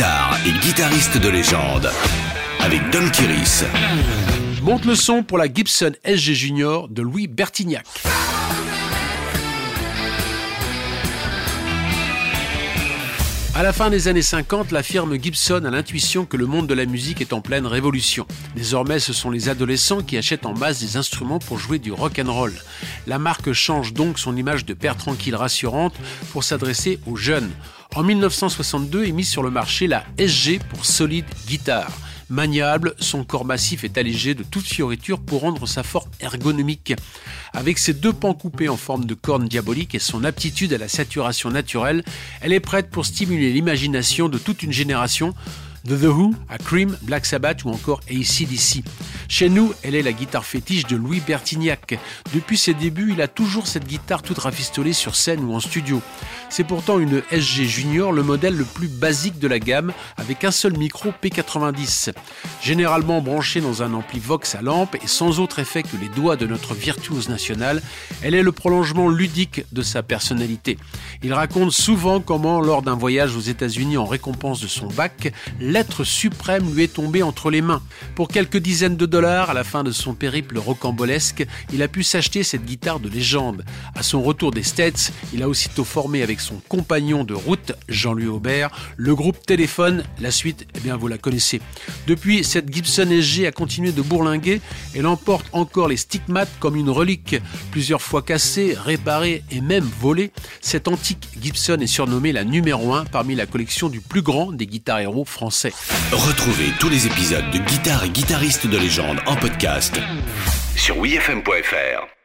guitare et guitariste de légende avec Don Kiris. Monte le son pour la Gibson SG Junior de Louis Bertignac. À la fin des années 50, la firme Gibson a l'intuition que le monde de la musique est en pleine révolution. Désormais, ce sont les adolescents qui achètent en masse des instruments pour jouer du rock and roll. La marque change donc son image de père tranquille rassurante pour s'adresser aux jeunes. En 1962 est mise sur le marché la SG pour Solid Guitar. Maniable, son corps massif est allégé de toute fioriture pour rendre sa forme ergonomique. Avec ses deux pans coupés en forme de corne diabolique et son aptitude à la saturation naturelle, elle est prête pour stimuler l'imagination de toute une génération de The Who à Cream, Black Sabbath ou encore ACDC. Chez nous, elle est la guitare fétiche de Louis Bertignac. Depuis ses débuts, il a toujours cette guitare toute rafistolée sur scène ou en studio. C'est pourtant une SG Junior, le modèle le plus basique de la gamme, avec un seul micro P90. Généralement branché dans un ampli Vox à lampe et sans autre effet que les doigts de notre virtuose nationale, elle est le prolongement ludique de sa personnalité. Il raconte souvent comment, lors d'un voyage aux États-Unis en récompense de son bac, l'être suprême lui est tombé entre les mains. Pour quelques dizaines de à la fin de son périple rocambolesque, il a pu s'acheter cette guitare de légende. À son retour des States, il a aussitôt formé avec son compagnon de route, Jean-Louis Aubert, le groupe Téléphone. La suite, eh bien, vous la connaissez. Depuis, cette Gibson SG a continué de bourlinguer et l'emporte encore les stigmates comme une relique. Plusieurs fois cassée, réparée et même volée, cette antique Gibson est surnommée la numéro 1 parmi la collection du plus grand des guitares héros français. Retrouvez tous les épisodes de Guitare et guitaristes de légende en podcast sur wifm.fr.